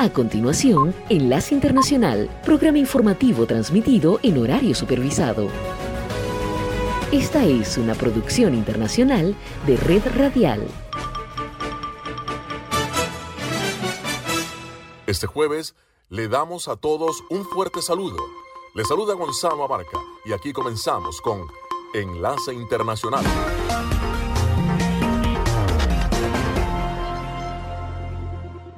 A continuación, Enlace Internacional, programa informativo transmitido en horario supervisado. Esta es una producción internacional de Red Radial. Este jueves le damos a todos un fuerte saludo. Le saluda Gonzalo Abarca y aquí comenzamos con Enlace Internacional.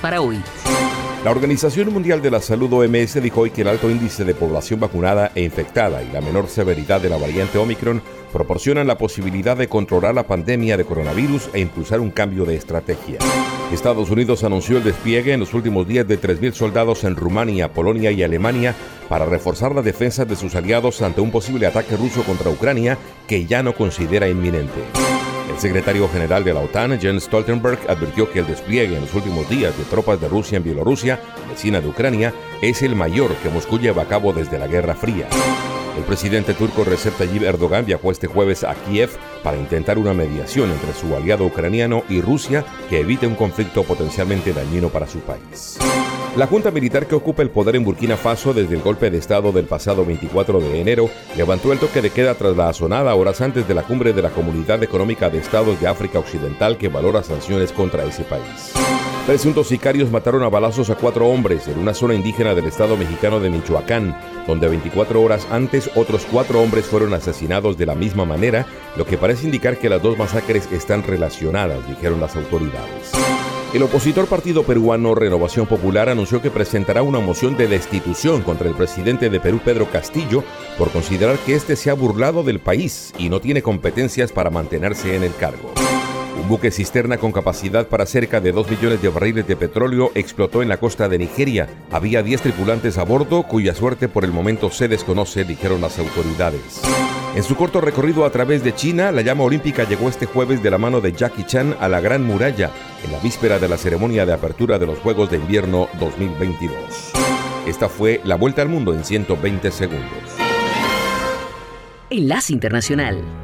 Para hoy. La Organización Mundial de la Salud OMS dijo hoy que el alto índice de población vacunada e infectada y la menor severidad de la variante Omicron proporcionan la posibilidad de controlar la pandemia de coronavirus e impulsar un cambio de estrategia. Estados Unidos anunció el despliegue en los últimos días de 3.000 soldados en Rumania, Polonia y Alemania para reforzar la defensa de sus aliados ante un posible ataque ruso contra Ucrania que ya no considera inminente. El secretario general de la OTAN, Jens Stoltenberg, advirtió que el despliegue en los últimos días de tropas de Rusia en Bielorrusia, vecina de Ucrania, es el mayor que Moscú lleva a cabo desde la Guerra Fría. El presidente turco Recep Tayyip Erdogan viajó este jueves a Kiev para intentar una mediación entre su aliado ucraniano y Rusia que evite un conflicto potencialmente dañino para su país. La junta militar que ocupa el poder en Burkina Faso desde el golpe de Estado del pasado 24 de enero levantó el toque de queda tras la asonada horas antes de la cumbre de la Comunidad Económica de Estados de África Occidental que valora sanciones contra ese país. Presuntos sicarios mataron a balazos a cuatro hombres en una zona indígena del estado mexicano de Michoacán, donde 24 horas antes otros cuatro hombres fueron asesinados de la misma manera, lo que parece indicar que las dos masacres están relacionadas, dijeron las autoridades. El opositor partido peruano Renovación Popular anunció que presentará una moción de destitución contra el presidente de Perú, Pedro Castillo, por considerar que éste se ha burlado del país y no tiene competencias para mantenerse en el cargo. Un buque cisterna con capacidad para cerca de 2 millones de barriles de petróleo explotó en la costa de Nigeria. Había 10 tripulantes a bordo cuya suerte por el momento se desconoce, dijeron las autoridades. En su corto recorrido a través de China, la llama olímpica llegó este jueves de la mano de Jackie Chan a la Gran Muralla, en la víspera de la ceremonia de apertura de los Juegos de Invierno 2022. Esta fue la vuelta al mundo en 120 segundos. Enlace Internacional.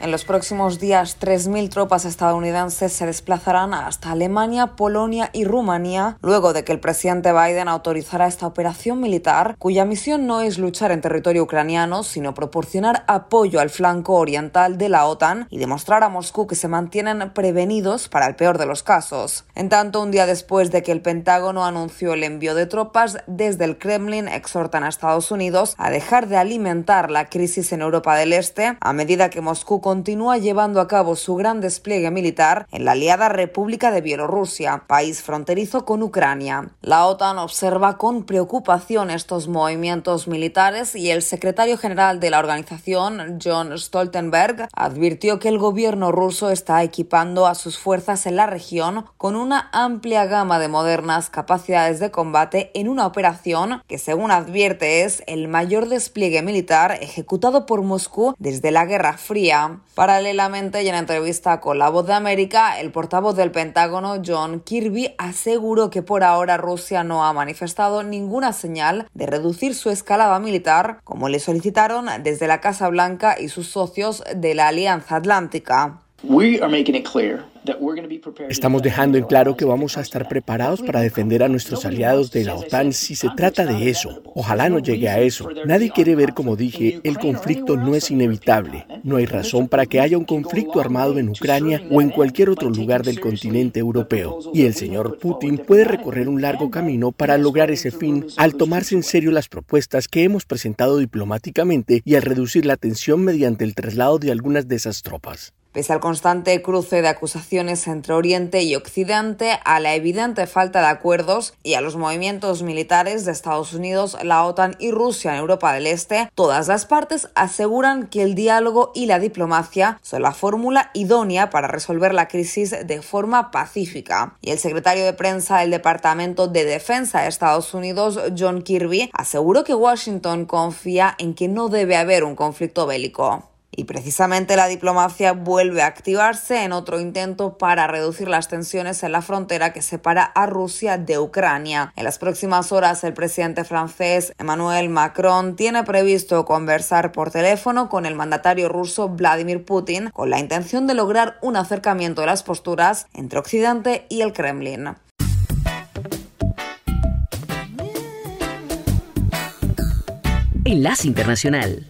En los próximos días, 3.000 tropas estadounidenses se desplazarán hasta Alemania, Polonia y Rumanía, luego de que el presidente Biden autorizara esta operación militar, cuya misión no es luchar en territorio ucraniano, sino proporcionar apoyo al flanco oriental de la OTAN y demostrar a Moscú que se mantienen prevenidos para el peor de los casos. En tanto, un día después de que el Pentágono anunció el envío de tropas, desde el Kremlin exhortan a Estados Unidos a dejar de alimentar la crisis en Europa del Este a medida que Moscú continúa llevando a cabo su gran despliegue militar en la aliada República de Bielorrusia, país fronterizo con Ucrania. La OTAN observa con preocupación estos movimientos militares y el secretario general de la organización, John Stoltenberg, advirtió que el gobierno ruso está equipando a sus fuerzas en la región con una amplia gama de modernas capacidades de combate en una operación que, según advierte, es el mayor despliegue militar ejecutado por Moscú desde la Guerra Fría. Paralelamente, y en entrevista con La Voz de América, el portavoz del Pentágono, John Kirby, aseguró que por ahora Rusia no ha manifestado ninguna señal de reducir su escalada militar, como le solicitaron desde la Casa Blanca y sus socios de la Alianza Atlántica. Estamos dejando en claro que vamos a estar preparados para defender a nuestros aliados de la OTAN si se trata de eso. Ojalá no llegue a eso. Nadie quiere ver, como dije, el conflicto no es inevitable. No hay razón para que haya un conflicto armado en Ucrania o en cualquier otro lugar del continente europeo. Y el señor Putin puede recorrer un largo camino para lograr ese fin al tomarse en serio las propuestas que hemos presentado diplomáticamente y al reducir la tensión mediante el traslado de algunas de esas tropas. Pese al constante cruce de acusaciones entre Oriente y Occidente, a la evidente falta de acuerdos y a los movimientos militares de Estados Unidos, la OTAN y Rusia en Europa del Este, todas las partes aseguran que el diálogo y la diplomacia son la fórmula idónea para resolver la crisis de forma pacífica. Y el secretario de prensa del Departamento de Defensa de Estados Unidos, John Kirby, aseguró que Washington confía en que no debe haber un conflicto bélico. Y precisamente la diplomacia vuelve a activarse en otro intento para reducir las tensiones en la frontera que separa a Rusia de Ucrania. En las próximas horas, el presidente francés Emmanuel Macron tiene previsto conversar por teléfono con el mandatario ruso Vladimir Putin con la intención de lograr un acercamiento de las posturas entre Occidente y el Kremlin. Enlace Internacional.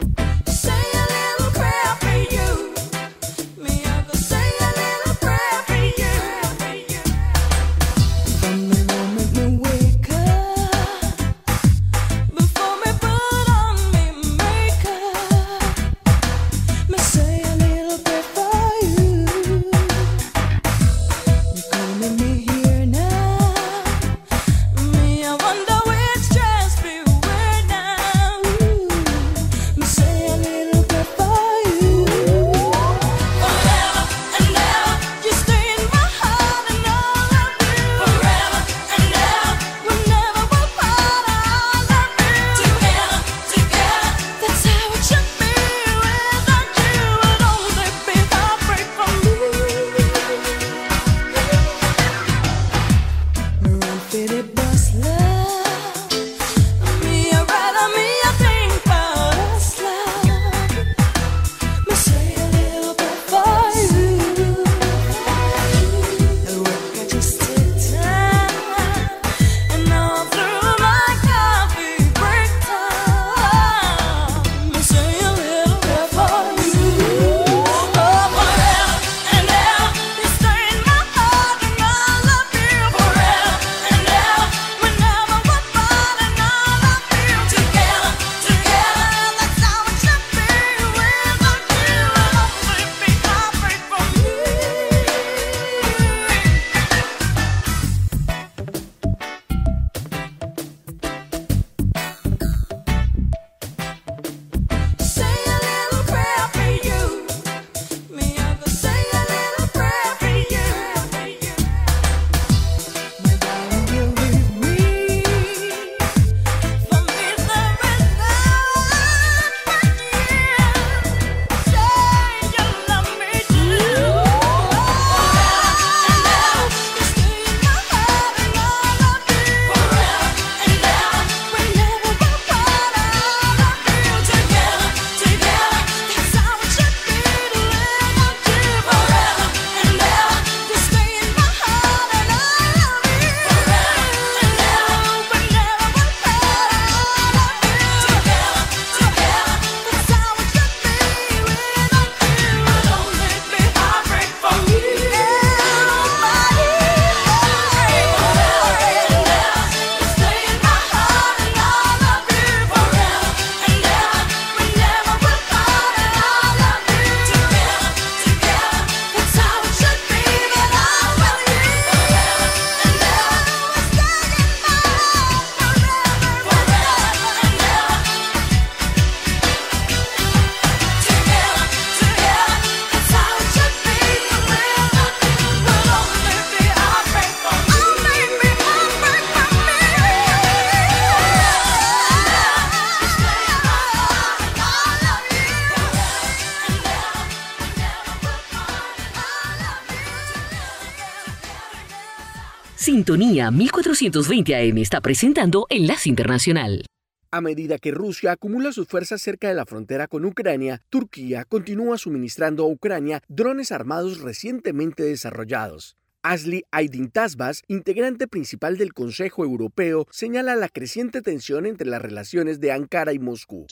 Sintonía 1420 AM está presentando Enlace Internacional. A medida que Rusia acumula sus fuerzas cerca de la frontera con Ucrania, Turquía continúa suministrando a Ucrania drones armados recientemente desarrollados. Asli Aydin Tasbas, integrante principal del Consejo Europeo, señala la creciente tensión entre las relaciones de Ankara y Moscú.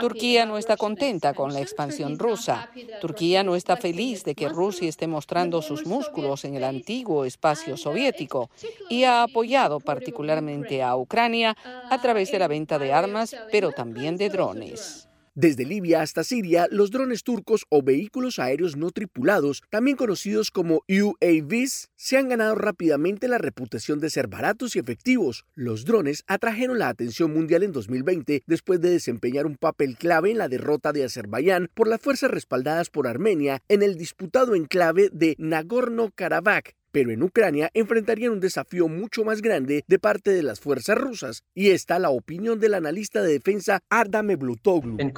Turquía no está contenta con la expansión rusa. Turquía no está feliz de que Rusia esté mostrando sus músculos en el antiguo espacio soviético y ha apoyado particularmente a Ucrania a través de la venta de armas, pero también de drones. Desde Libia hasta Siria, los drones turcos o vehículos aéreos no tripulados, también conocidos como UAVs, se han ganado rápidamente la reputación de ser baratos y efectivos. Los drones atrajeron la atención mundial en 2020 después de desempeñar un papel clave en la derrota de Azerbaiyán por las fuerzas respaldadas por Armenia en el disputado enclave de Nagorno-Karabaj pero en Ucrania enfrentarían un desafío mucho más grande de parte de las fuerzas rusas. Y está la opinión del analista de defensa Ardame Blutoglu. En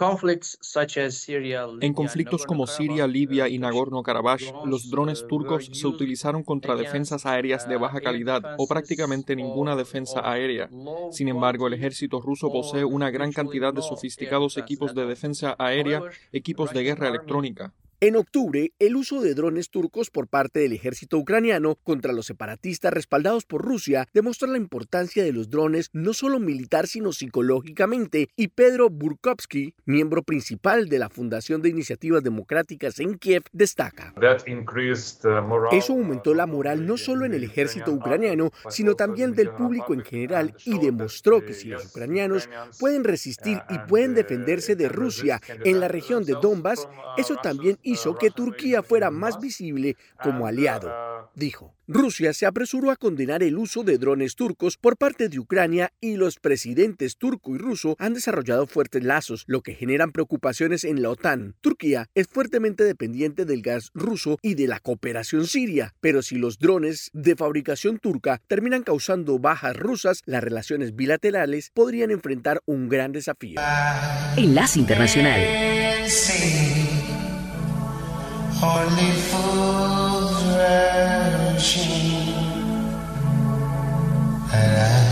conflictos como Siria, Libia y Nagorno-Karabaj, los drones turcos se utilizaron contra defensas aéreas de baja calidad o prácticamente ninguna defensa aérea. Sin embargo, el ejército ruso posee una gran cantidad de sofisticados equipos de defensa aérea, equipos de guerra electrónica. En octubre, el uso de drones turcos por parte del ejército ucraniano contra los separatistas respaldados por Rusia demuestra la importancia de los drones no solo militar sino psicológicamente y Pedro Burkovsky, miembro principal de la Fundación de Iniciativas Democráticas en Kiev, destaca. Eso aumentó la moral no solo en el ejército ucraniano, sino también del público en general y demostró que si los ucranianos pueden resistir y pueden defenderse de Rusia en la región de Donbass, eso también hizo que Turquía fuera más visible como aliado, dijo. Rusia se apresuró a condenar el uso de drones turcos por parte de Ucrania y los presidentes turco y ruso han desarrollado fuertes lazos, lo que generan preocupaciones en la OTAN. Turquía es fuertemente dependiente del gas ruso y de la cooperación siria, pero si los drones de fabricación turca terminan causando bajas rusas, las relaciones bilaterales podrían enfrentar un gran desafío. Enlace Internacional. Only fools rushing, and I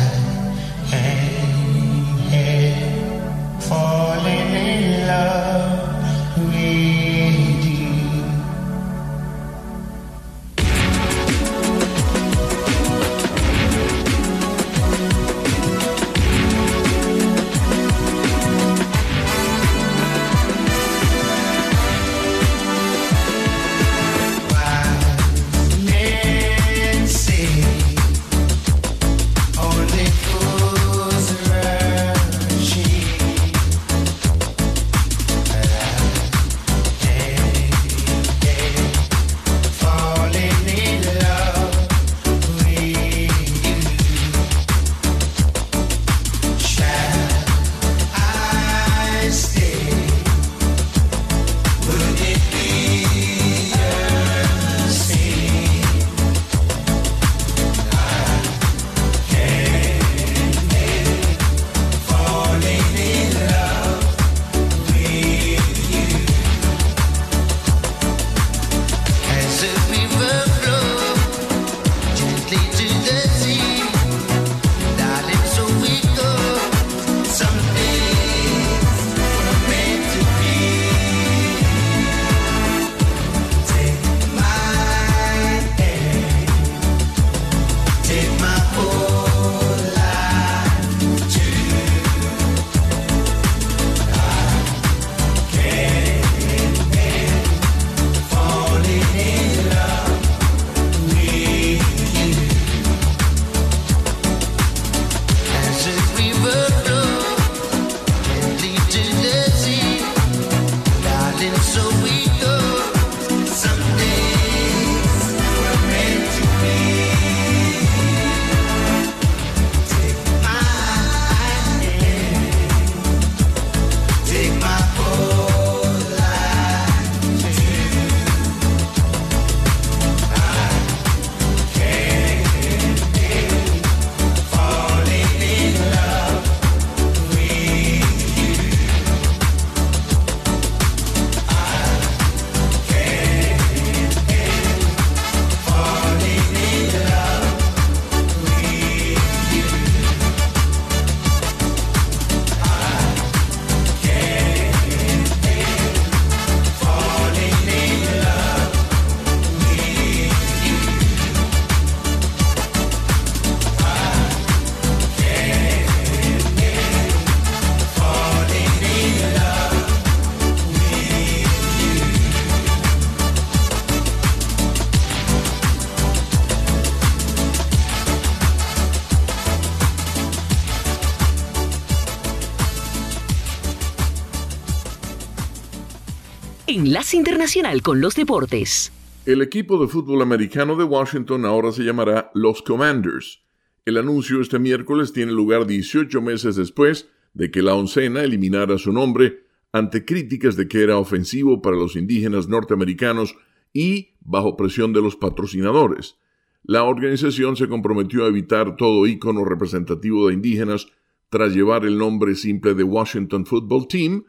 Enlace Internacional con los Deportes. El equipo de fútbol americano de Washington ahora se llamará los Commanders. El anuncio este miércoles tiene lugar 18 meses después de que la oncena eliminara su nombre ante críticas de que era ofensivo para los indígenas norteamericanos y bajo presión de los patrocinadores. La organización se comprometió a evitar todo ícono representativo de indígenas tras llevar el nombre simple de Washington Football Team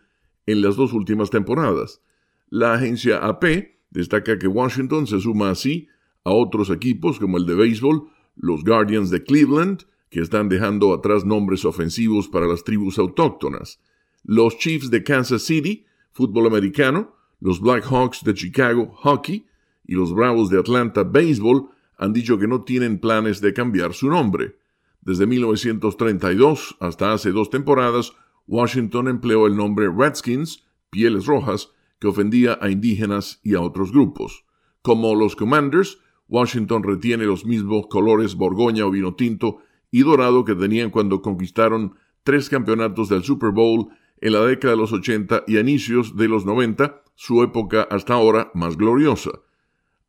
en las dos últimas temporadas. La agencia AP destaca que Washington se suma así a otros equipos como el de béisbol, los Guardians de Cleveland, que están dejando atrás nombres ofensivos para las tribus autóctonas, los Chiefs de Kansas City, fútbol americano, los Blackhawks de Chicago, hockey, y los Bravos de Atlanta, béisbol, han dicho que no tienen planes de cambiar su nombre. Desde 1932 hasta hace dos temporadas, Washington empleó el nombre Redskins, Pieles Rojas, que ofendía a indígenas y a otros grupos. Como los Commanders, Washington retiene los mismos colores borgoña o vino tinto y dorado que tenían cuando conquistaron tres campeonatos del Super Bowl en la década de los 80 y a inicios de los 90, su época hasta ahora más gloriosa.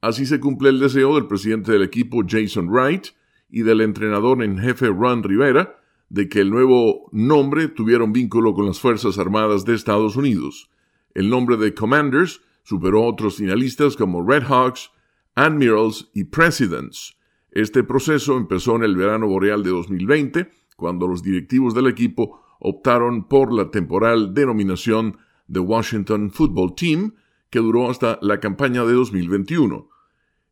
Así se cumple el deseo del presidente del equipo Jason Wright y del entrenador en jefe Ron Rivera de que el nuevo nombre tuviera un vínculo con las Fuerzas Armadas de Estados Unidos. El nombre de Commanders superó otros finalistas como Red Hawks, Admirals y Presidents. Este proceso empezó en el verano boreal de 2020, cuando los directivos del equipo optaron por la temporal denominación de Washington Football Team, que duró hasta la campaña de 2021.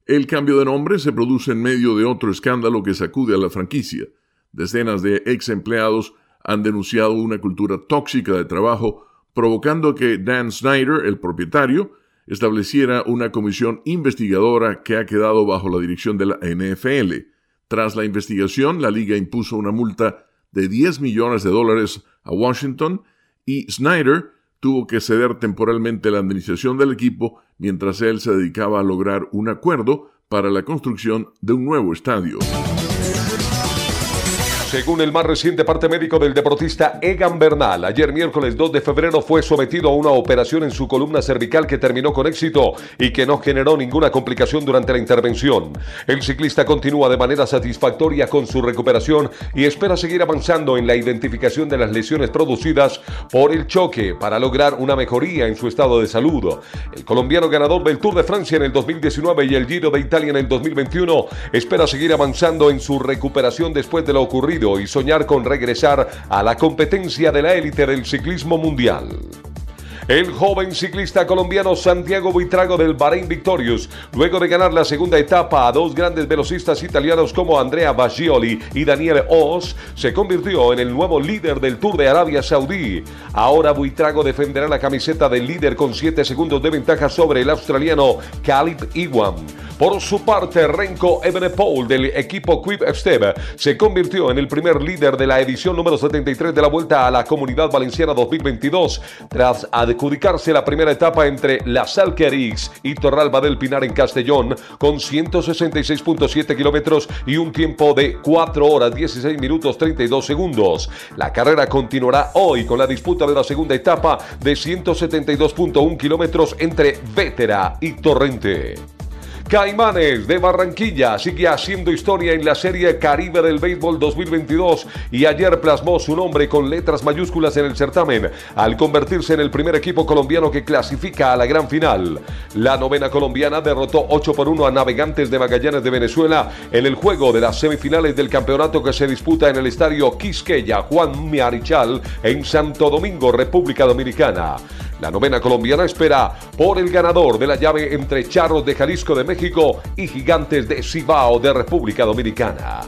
El cambio de nombre se produce en medio de otro escándalo que sacude a la franquicia. Decenas de ex empleados han denunciado una cultura tóxica de trabajo provocando que Dan Snyder, el propietario, estableciera una comisión investigadora que ha quedado bajo la dirección de la NFL. Tras la investigación, la liga impuso una multa de 10 millones de dólares a Washington y Snyder tuvo que ceder temporalmente la administración del equipo mientras él se dedicaba a lograr un acuerdo para la construcción de un nuevo estadio. Según el más reciente parte médico del deportista Egan Bernal, ayer miércoles 2 de febrero fue sometido a una operación en su columna cervical que terminó con éxito y que no generó ninguna complicación durante la intervención. El ciclista continúa de manera satisfactoria con su recuperación y espera seguir avanzando en la identificación de las lesiones producidas por el choque para lograr una mejoría en su estado de salud. El colombiano ganador del Tour de Francia en el 2019 y el Giro de Italia en el 2021 espera seguir avanzando en su recuperación después de lo ocurrido y soñar con regresar a la competencia de la élite del ciclismo mundial. El joven ciclista colombiano Santiago Buitrago del Bahrein Victorious, luego de ganar la segunda etapa a dos grandes velocistas italianos como Andrea Baggioli y Daniel Oss, se convirtió en el nuevo líder del Tour de Arabia Saudí. Ahora Buitrago defenderá la camiseta del líder con 7 segundos de ventaja sobre el australiano Khalid Iwan. Por su parte, Renko Evenepoel del equipo Quick Step se convirtió en el primer líder de la edición número 73 de la Vuelta a la Comunidad Valenciana 2022 tras adjudicarse la primera etapa entre La Salquerix y Torralba del Pinar en Castellón con 166.7 kilómetros y un tiempo de 4 horas 16 minutos 32 segundos. La carrera continuará hoy con la disputa de la segunda etapa de 172.1 kilómetros entre Vétera y Torrente. Caimanes de Barranquilla sigue haciendo historia en la Serie Caribe del Béisbol 2022 y ayer plasmó su nombre con letras mayúsculas en el certamen al convertirse en el primer equipo colombiano que clasifica a la gran final. La novena colombiana derrotó 8 por 1 a Navegantes de Magallanes de Venezuela en el juego de las semifinales del campeonato que se disputa en el estadio Quisqueya Juan Miarichal en Santo Domingo, República Dominicana. La novena colombiana espera por el ganador de la llave entre Charros de Jalisco de México y Gigantes de Cibao de República Dominicana.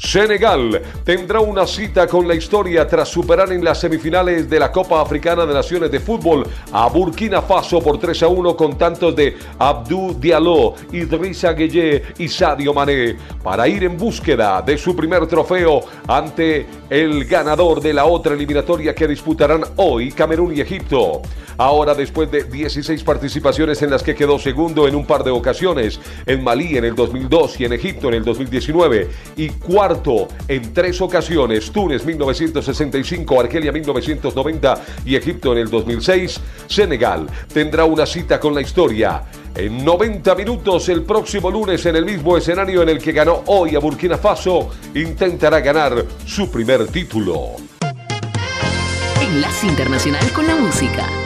Senegal tendrá una cita con la historia tras superar en las semifinales de la Copa Africana de Naciones de Fútbol a Burkina Faso por 3 a 1 con tantos de Abdou Diallo, Idrissa Gueye y Sadio Mané para ir en búsqueda de su primer trofeo ante el ganador de la otra eliminatoria que disputarán hoy Camerún y Egipto. Ahora después de 16 participaciones en las que quedó segundo en un par de ocasiones, en Malí en el 2002 y en Egipto en el 2019 y cuarto en tres ocasiones, Túnez 1965, Argelia 1990 y Egipto en el 2006, Senegal tendrá una cita con la historia. En 90 minutos el próximo lunes en el mismo escenario en el que ganó hoy a Burkina Faso, intentará ganar su primer título. Enlace Internacional con la Música.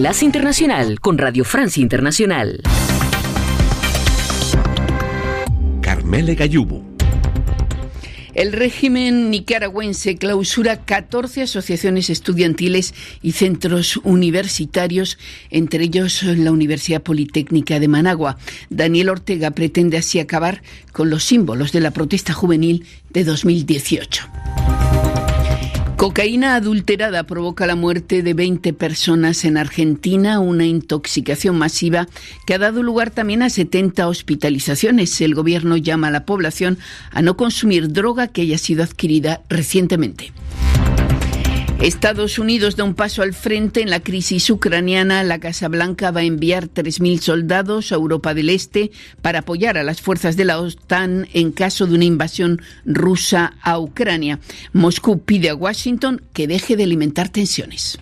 Enlace Internacional con Radio Francia Internacional. Carmele Gayubo. El régimen nicaragüense clausura 14 asociaciones estudiantiles y centros universitarios, entre ellos la Universidad Politécnica de Managua. Daniel Ortega pretende así acabar con los símbolos de la protesta juvenil de 2018. Cocaína adulterada provoca la muerte de 20 personas en Argentina, una intoxicación masiva que ha dado lugar también a 70 hospitalizaciones. El gobierno llama a la población a no consumir droga que haya sido adquirida recientemente. Estados Unidos da un paso al frente en la crisis ucraniana. La Casa Blanca va a enviar 3.000 soldados a Europa del Este para apoyar a las fuerzas de la OTAN en caso de una invasión rusa a Ucrania. Moscú pide a Washington que deje de alimentar tensiones.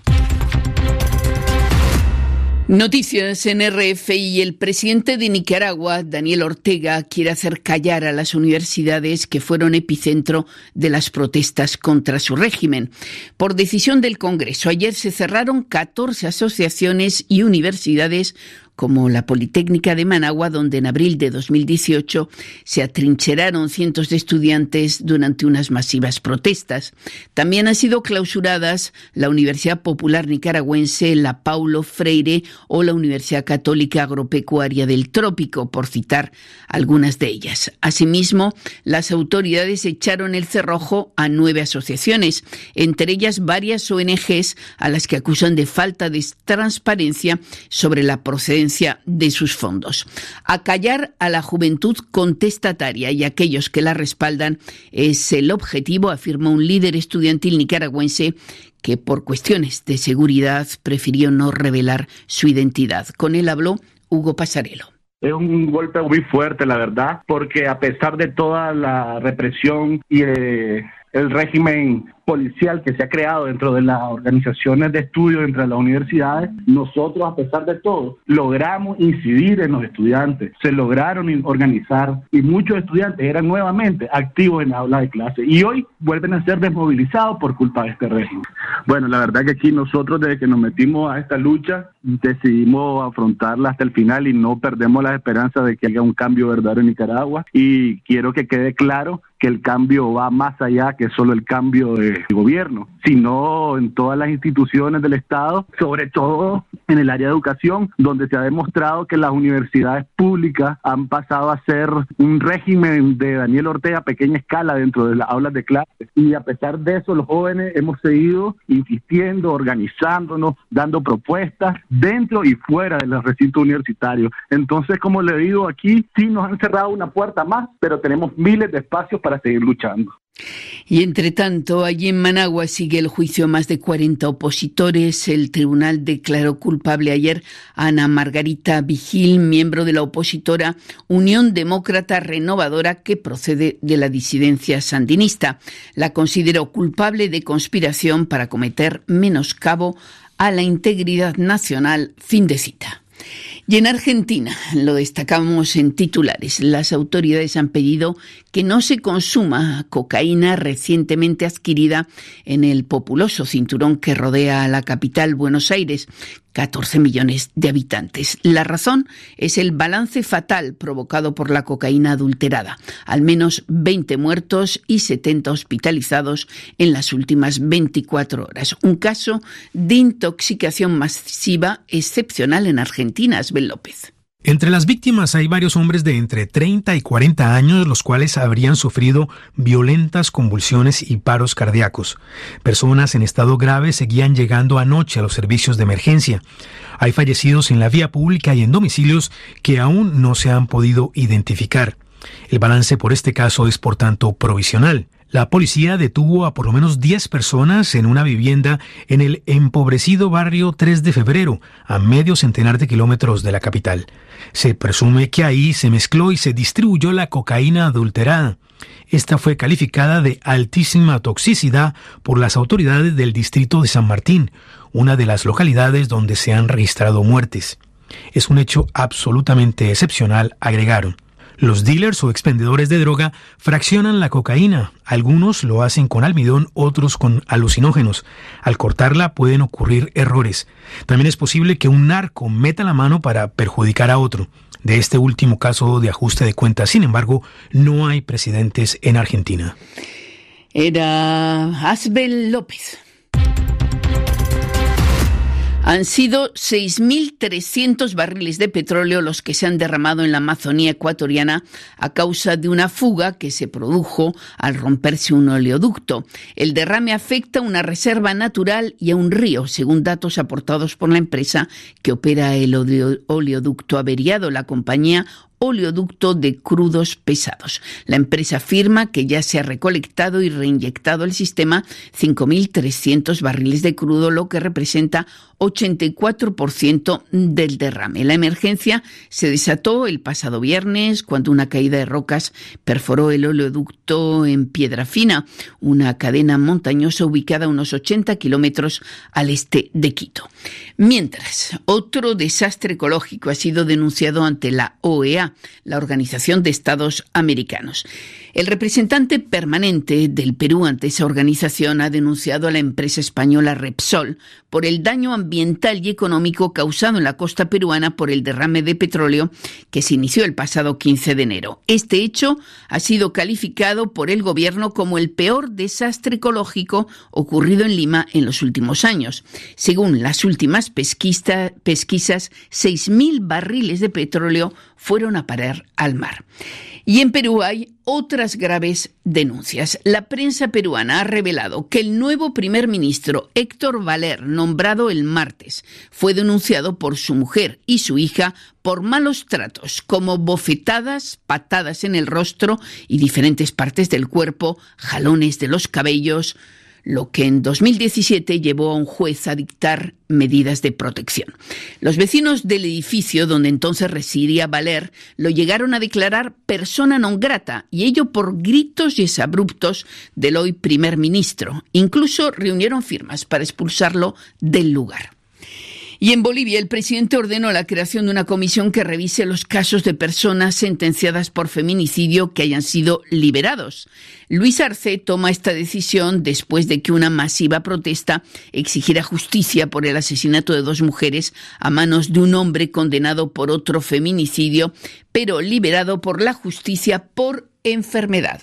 Noticias en RFI. El presidente de Nicaragua, Daniel Ortega, quiere hacer callar a las universidades que fueron epicentro de las protestas contra su régimen. Por decisión del Congreso, ayer se cerraron 14 asociaciones y universidades como la Politécnica de Managua, donde en abril de 2018 se atrincheraron cientos de estudiantes durante unas masivas protestas. También han sido clausuradas la Universidad Popular Nicaragüense, la Paulo Freire o la Universidad Católica Agropecuaria del Trópico, por citar algunas de ellas. Asimismo, las autoridades echaron el cerrojo a nueve asociaciones, entre ellas varias ONGs a las que acusan de falta de transparencia sobre la procedencia de sus fondos. Acallar a la juventud contestataria y aquellos que la respaldan es el objetivo, afirma un líder estudiantil nicaragüense que por cuestiones de seguridad prefirió no revelar su identidad. Con él habló Hugo Pasarelo. Es un golpe muy fuerte, la verdad, porque a pesar de toda la represión y eh, el régimen policial que se ha creado dentro de las organizaciones de estudio, entre las universidades, nosotros, a pesar de todo, logramos incidir en los estudiantes, se lograron organizar y muchos estudiantes eran nuevamente activos en la aula de clase y hoy vuelven a ser desmovilizados por culpa de este régimen. Bueno, la verdad que aquí nosotros desde que nos metimos a esta lucha decidimos afrontarla hasta el final y no perdemos la esperanza de que haya un cambio verdadero en Nicaragua y quiero que quede claro que el cambio va más allá que solo el cambio de gobierno, sino en todas las instituciones del Estado, sobre todo en el área de educación, donde se ha demostrado que las universidades públicas han pasado a ser un régimen de Daniel Ortega a pequeña escala dentro de las aulas de clase. Y a pesar de eso, los jóvenes hemos seguido insistiendo, organizándonos, dando propuestas dentro y fuera de los recintos universitarios. Entonces, como le digo, aquí sí nos han cerrado una puerta más, pero tenemos miles de espacios para seguir luchando. Y entre tanto, allí en Managua sigue el juicio a más de 40 opositores. El tribunal declaró culpable ayer a Ana Margarita Vigil, miembro de la opositora Unión Demócrata Renovadora que procede de la disidencia sandinista. La consideró culpable de conspiración para cometer menoscabo a la integridad nacional. Fin de cita. Y en Argentina, lo destacamos en titulares, las autoridades han pedido que no se consuma cocaína recientemente adquirida en el populoso cinturón que rodea a la capital Buenos Aires, 14 millones de habitantes. La razón es el balance fatal provocado por la cocaína adulterada. Al menos 20 muertos y 70 hospitalizados en las últimas 24 horas. Un caso de intoxicación masiva excepcional en Argentina, Asbel López. Entre las víctimas hay varios hombres de entre 30 y 40 años, los cuales habrían sufrido violentas convulsiones y paros cardíacos. Personas en estado grave seguían llegando anoche a los servicios de emergencia. Hay fallecidos en la vía pública y en domicilios que aún no se han podido identificar. El balance por este caso es por tanto provisional. La policía detuvo a por lo menos 10 personas en una vivienda en el empobrecido barrio 3 de febrero, a medio centenar de kilómetros de la capital. Se presume que ahí se mezcló y se distribuyó la cocaína adulterada. Esta fue calificada de altísima toxicidad por las autoridades del distrito de San Martín, una de las localidades donde se han registrado muertes. Es un hecho absolutamente excepcional, agregaron. Los dealers o expendedores de droga fraccionan la cocaína. Algunos lo hacen con almidón, otros con alucinógenos. Al cortarla pueden ocurrir errores. También es posible que un narco meta la mano para perjudicar a otro. De este último caso de ajuste de cuentas, sin embargo, no hay precedentes en Argentina. Era Asbel López. Han sido 6.300 barriles de petróleo los que se han derramado en la Amazonía ecuatoriana a causa de una fuga que se produjo al romperse un oleoducto. El derrame afecta a una reserva natural y a un río, según datos aportados por la empresa que opera el oleoducto averiado. La compañía oleoducto de crudos pesados. La empresa afirma que ya se ha recolectado y reinyectado al sistema 5.300 barriles de crudo, lo que representa 84% del derrame. La emergencia se desató el pasado viernes cuando una caída de rocas perforó el oleoducto en Piedra Fina, una cadena montañosa ubicada a unos 80 kilómetros al este de Quito. Mientras, otro desastre ecológico ha sido denunciado ante la OEA, la Organización de Estados Americanos. El representante permanente del Perú ante esa organización ha denunciado a la empresa española Repsol por el daño ambiental y económico causado en la costa peruana por el derrame de petróleo que se inició el pasado 15 de enero. Este hecho ha sido calificado por el gobierno como el peor desastre ecológico ocurrido en Lima en los últimos años. Según las últimas pesquisas, 6.000 barriles de petróleo fueron a parar al mar. Y en Perú hay otras graves denuncias. La prensa peruana ha revelado que el nuevo primer ministro Héctor Valer, nombrado el martes, fue denunciado por su mujer y su hija por malos tratos, como bofetadas, patadas en el rostro y diferentes partes del cuerpo, jalones de los cabellos, lo que en 2017 llevó a un juez a dictar medidas de protección. Los vecinos del edificio donde entonces residía Valer lo llegaron a declarar persona non grata y ello por gritos y exabruptos del hoy primer ministro. Incluso reunieron firmas para expulsarlo del lugar. Y en Bolivia, el presidente ordenó la creación de una comisión que revise los casos de personas sentenciadas por feminicidio que hayan sido liberados. Luis Arce toma esta decisión después de que una masiva protesta exigiera justicia por el asesinato de dos mujeres a manos de un hombre condenado por otro feminicidio, pero liberado por la justicia por enfermedad.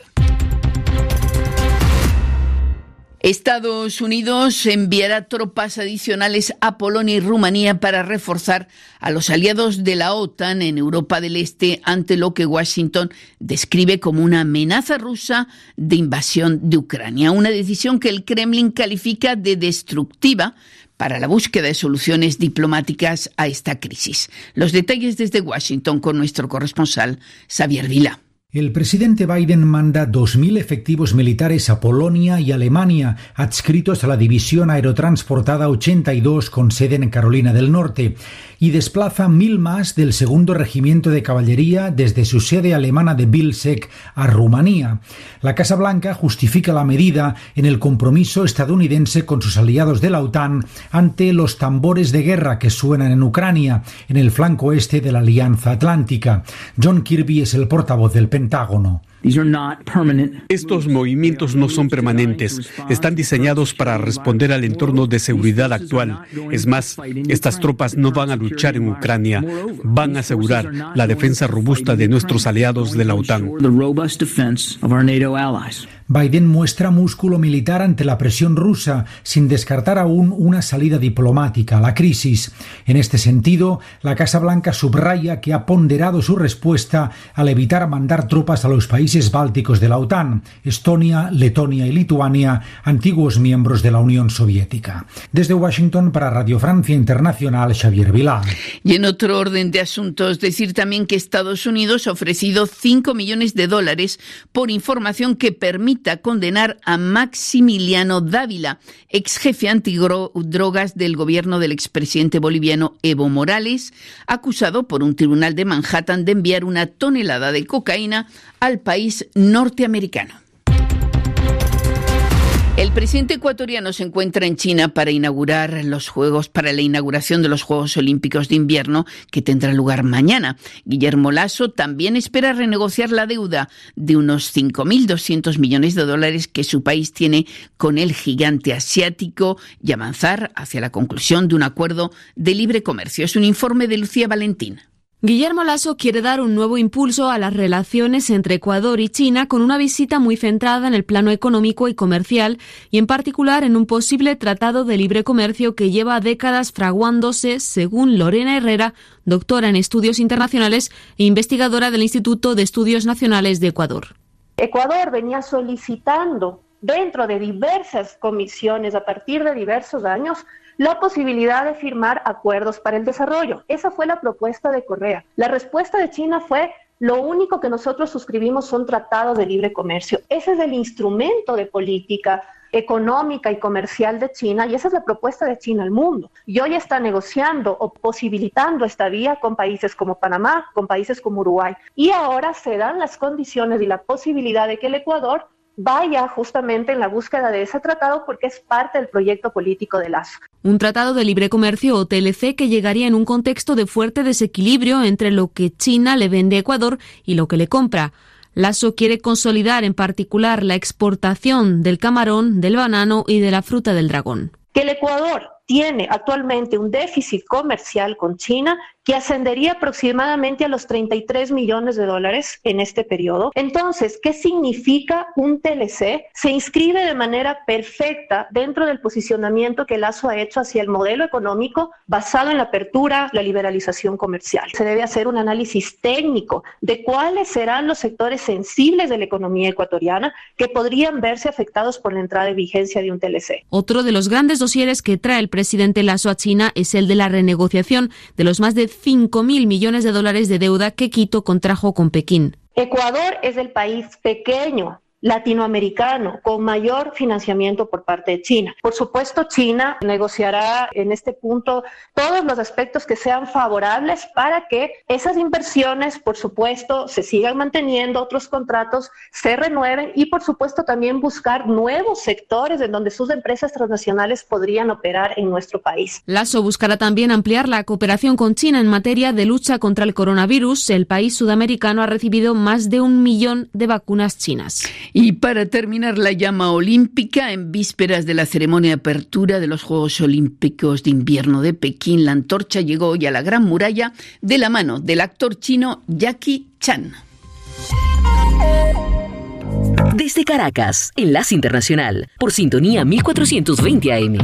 Estados Unidos enviará tropas adicionales a Polonia y Rumanía para reforzar a los aliados de la OTAN en Europa del Este ante lo que Washington describe como una amenaza rusa de invasión de Ucrania, una decisión que el Kremlin califica de destructiva para la búsqueda de soluciones diplomáticas a esta crisis. Los detalles desde Washington con nuestro corresponsal Xavier Vila. El presidente Biden manda 2.000 efectivos militares a Polonia y Alemania, adscritos a la División Aerotransportada 82 con sede en Carolina del Norte, y desplaza mil más del segundo regimiento de caballería desde su sede alemana de Bilsek a Rumanía. La Casa Blanca justifica la medida en el compromiso estadounidense con sus aliados de la OTAN ante los tambores de guerra que suenan en Ucrania, en el flanco este de la Alianza Atlántica. John Kirby es el portavoz del Pentágono. Pentágono. Estos movimientos no son permanentes, están diseñados para responder al entorno de seguridad actual. Es más, estas tropas no van a luchar en Ucrania, van a asegurar la defensa robusta de nuestros aliados de la OTAN. Biden muestra músculo militar ante la presión rusa, sin descartar aún una salida diplomática a la crisis. En este sentido, la Casa Blanca subraya que ha ponderado su respuesta al evitar mandar tropas a los países bálticos de la OTAN, Estonia, Letonia y Lituania, antiguos miembros de la Unión Soviética. Desde Washington para Radio Francia Internacional, Xavier Vilá. Y en otro orden de asuntos, decir también que Estados Unidos ha ofrecido 5 millones de dólares por información que permite condenar a Maximiliano Dávila, ex jefe antidrogas del gobierno del expresidente boliviano Evo Morales, acusado por un tribunal de Manhattan de enviar una tonelada de cocaína al país norteamericano. El presidente ecuatoriano se encuentra en China para inaugurar los Juegos, para la inauguración de los Juegos Olímpicos de Invierno que tendrá lugar mañana. Guillermo Lasso también espera renegociar la deuda de unos 5.200 millones de dólares que su país tiene con el gigante asiático y avanzar hacia la conclusión de un acuerdo de libre comercio. Es un informe de Lucía Valentín. Guillermo Lasso quiere dar un nuevo impulso a las relaciones entre Ecuador y China con una visita muy centrada en el plano económico y comercial y en particular en un posible tratado de libre comercio que lleva décadas fraguándose, según Lorena Herrera, doctora en estudios internacionales e investigadora del Instituto de Estudios Nacionales de Ecuador. Ecuador venía solicitando dentro de diversas comisiones a partir de diversos años la posibilidad de firmar acuerdos para el desarrollo. Esa fue la propuesta de Correa. La respuesta de China fue lo único que nosotros suscribimos son tratados de libre comercio. Ese es el instrumento de política económica y comercial de China y esa es la propuesta de China al mundo. Y hoy está negociando o posibilitando esta vía con países como Panamá, con países como Uruguay. Y ahora se dan las condiciones y la posibilidad de que el Ecuador vaya justamente en la búsqueda de ese tratado porque es parte del proyecto político de Lazo. Un tratado de libre comercio o TLC que llegaría en un contexto de fuerte desequilibrio entre lo que China le vende a Ecuador y lo que le compra. Lazo quiere consolidar en particular la exportación del camarón, del banano y de la fruta del dragón. Que el Ecuador tiene actualmente un déficit comercial con China que ascendería aproximadamente a los 33 millones de dólares en este periodo. Entonces, ¿qué significa un TLC? Se inscribe de manera perfecta dentro del posicionamiento que Lazo ha hecho hacia el modelo económico basado en la apertura, la liberalización comercial. Se debe hacer un análisis técnico de cuáles serán los sectores sensibles de la economía ecuatoriana que podrían verse afectados por la entrada de vigencia de un TLC. Otro de los grandes dosieres que trae el presidente Lazo a China es el de la renegociación de los más de 5 mil millones de dólares de deuda que Quito contrajo con Pekín. Ecuador es el país pequeño latinoamericano con mayor financiamiento por parte de China. Por supuesto, China negociará en este punto todos los aspectos que sean favorables para que esas inversiones, por supuesto, se sigan manteniendo, otros contratos se renueven y, por supuesto, también buscar nuevos sectores en donde sus empresas transnacionales podrían operar en nuestro país. Lazo buscará también ampliar la cooperación con China en materia de lucha contra el coronavirus. El país sudamericano ha recibido más de un millón de vacunas chinas. Y para terminar, la llama olímpica, en vísperas de la ceremonia de apertura de los Juegos Olímpicos de Invierno de Pekín, la antorcha llegó hoy a la Gran Muralla de la mano del actor chino Jackie Chan. Desde Caracas, Enlace Internacional, por sintonía 1420 AM.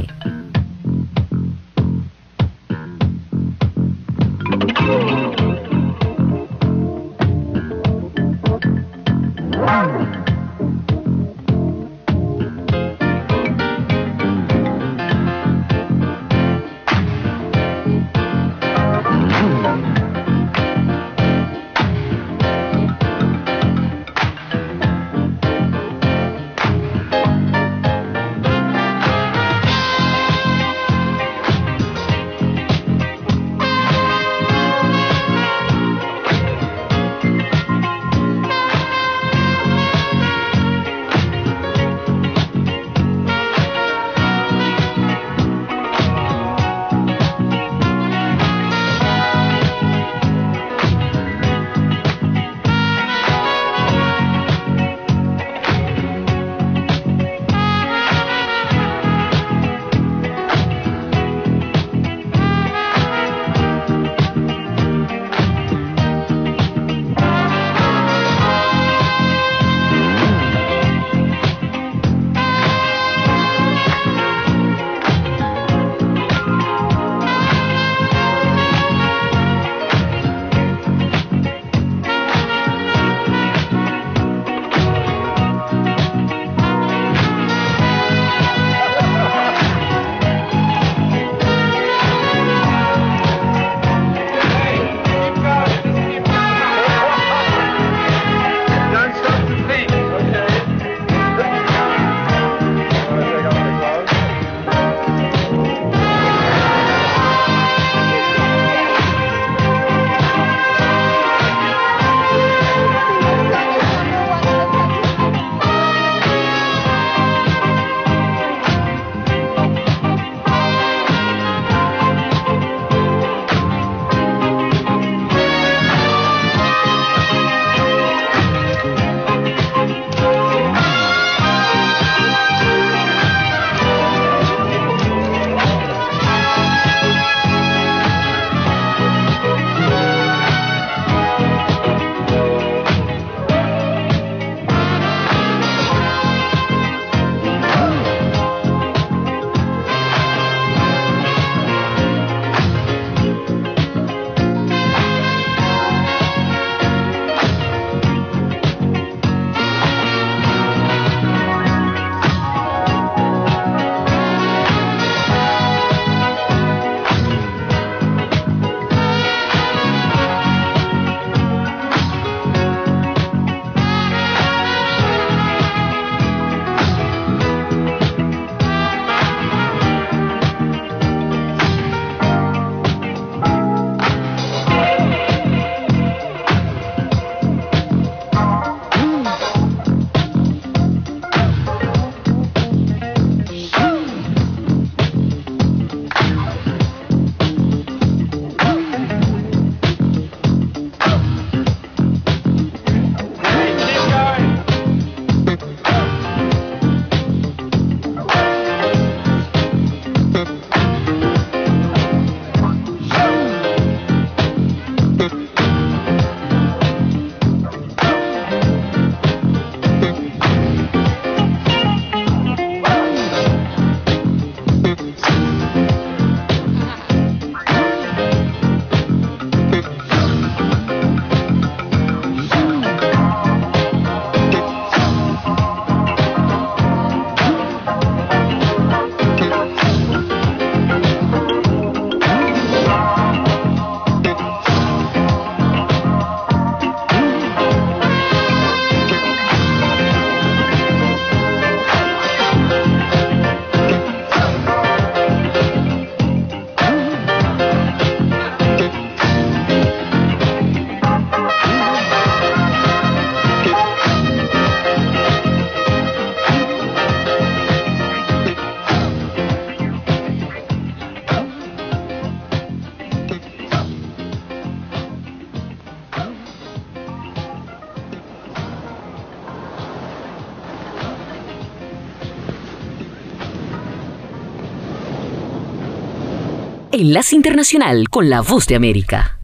Enlace Internacional con la Voz de América.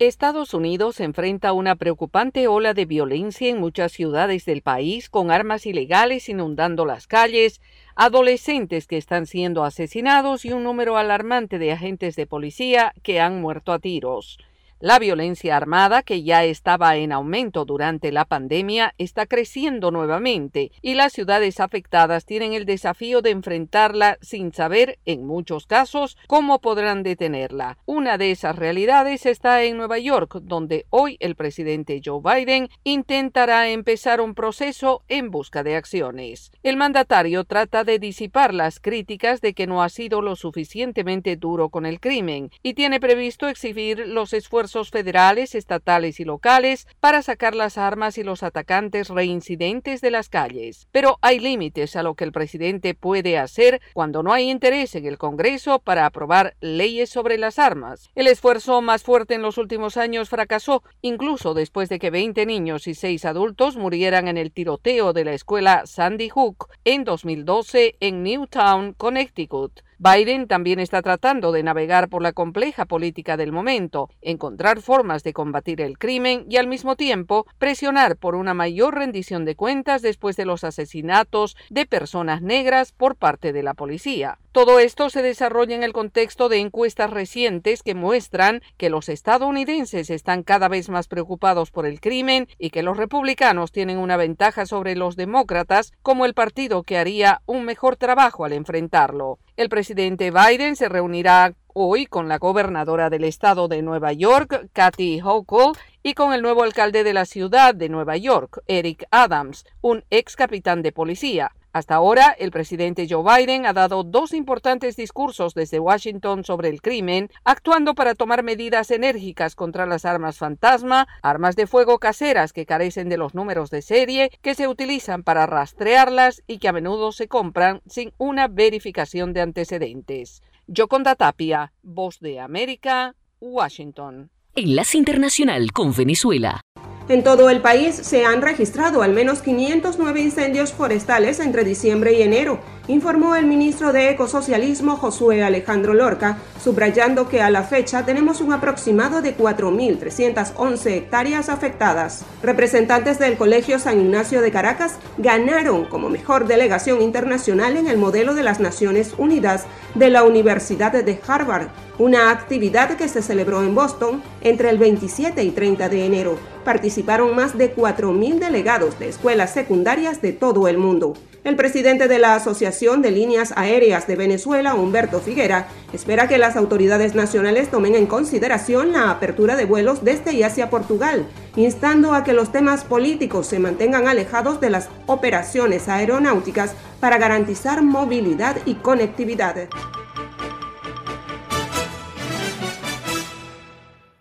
Estados Unidos enfrenta una preocupante ola de violencia en muchas ciudades del país, con armas ilegales inundando las calles, adolescentes que están siendo asesinados y un número alarmante de agentes de policía que han muerto a tiros. La violencia armada, que ya estaba en aumento durante la pandemia, está creciendo nuevamente y las ciudades afectadas tienen el desafío de enfrentarla sin saber, en muchos casos, cómo podrán detenerla. Una de esas realidades está en Nueva York, donde hoy el presidente Joe Biden intentará empezar un proceso en busca de acciones. El mandatario trata de disipar las críticas de que no ha sido lo suficientemente duro con el crimen y tiene previsto exhibir los esfuerzos federales, estatales y locales para sacar las armas y los atacantes reincidentes de las calles. Pero hay límites a lo que el presidente puede hacer cuando no hay interés en el Congreso para aprobar leyes sobre las armas. El esfuerzo más fuerte en los últimos años fracasó, incluso después de que 20 niños y 6 adultos murieran en el tiroteo de la escuela Sandy Hook en 2012 en Newtown, Connecticut. Biden también está tratando de navegar por la compleja política del momento, encontrar formas de combatir el crimen y al mismo tiempo presionar por una mayor rendición de cuentas después de los asesinatos de personas negras por parte de la policía. Todo esto se desarrolla en el contexto de encuestas recientes que muestran que los estadounidenses están cada vez más preocupados por el crimen y que los republicanos tienen una ventaja sobre los demócratas como el partido que haría un mejor trabajo al enfrentarlo. El presidente Biden se reunirá hoy con la gobernadora del estado de Nueva York, Kathy Hochul, y con el nuevo alcalde de la ciudad de Nueva York, Eric Adams, un ex capitán de policía. Hasta ahora, el presidente Joe Biden ha dado dos importantes discursos desde Washington sobre el crimen, actuando para tomar medidas enérgicas contra las armas fantasma, armas de fuego caseras que carecen de los números de serie, que se utilizan para rastrearlas y que a menudo se compran sin una verificación de antecedentes. Yoconda Tapia, Voz de América, Washington. Enlace Internacional con Venezuela. En todo el país se han registrado al menos 509 incendios forestales entre diciembre y enero, informó el ministro de Ecosocialismo Josué Alejandro Lorca, subrayando que a la fecha tenemos un aproximado de 4.311 hectáreas afectadas. Representantes del Colegio San Ignacio de Caracas ganaron como mejor delegación internacional en el modelo de las Naciones Unidas de la Universidad de Harvard, una actividad que se celebró en Boston entre el 27 y 30 de enero. Participaron más de 4.000 delegados de escuelas secundarias de todo el mundo. El presidente de la Asociación de Líneas Aéreas de Venezuela, Humberto Figuera, espera que las autoridades nacionales tomen en consideración la apertura de vuelos desde y hacia Portugal, instando a que los temas políticos se mantengan alejados de las operaciones aeronáuticas para garantizar movilidad y conectividad.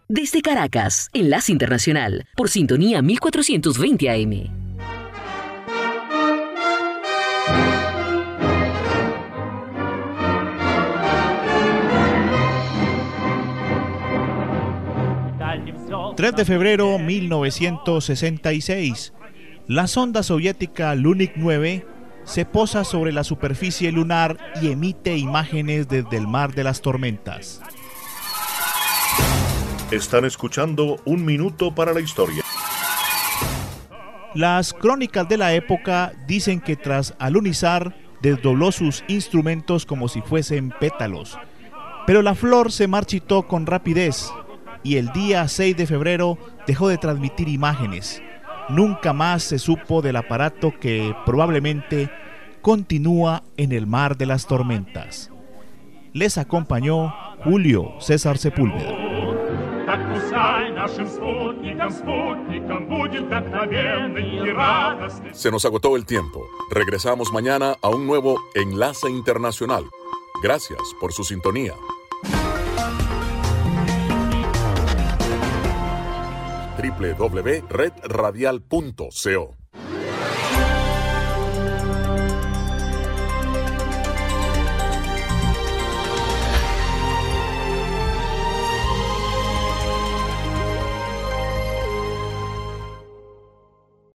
Desde Caracas, Enlace Internacional, por sintonía 1420 AM. 3 de febrero 1966, la sonda soviética Lunik 9 se posa sobre la superficie lunar y emite imágenes desde el mar de las tormentas. Están escuchando Un Minuto para la Historia. Las crónicas de la época dicen que tras alunizar desdobló sus instrumentos como si fuesen pétalos, pero la flor se marchitó con rapidez y el día 6 de febrero dejó de transmitir imágenes. Nunca más se supo del aparato que probablemente continúa en el mar de las tormentas. Les acompañó Julio César Sepúlveda. Se nos agotó el tiempo. Regresamos mañana a un nuevo Enlace Internacional. Gracias por su sintonía. www.redradial.co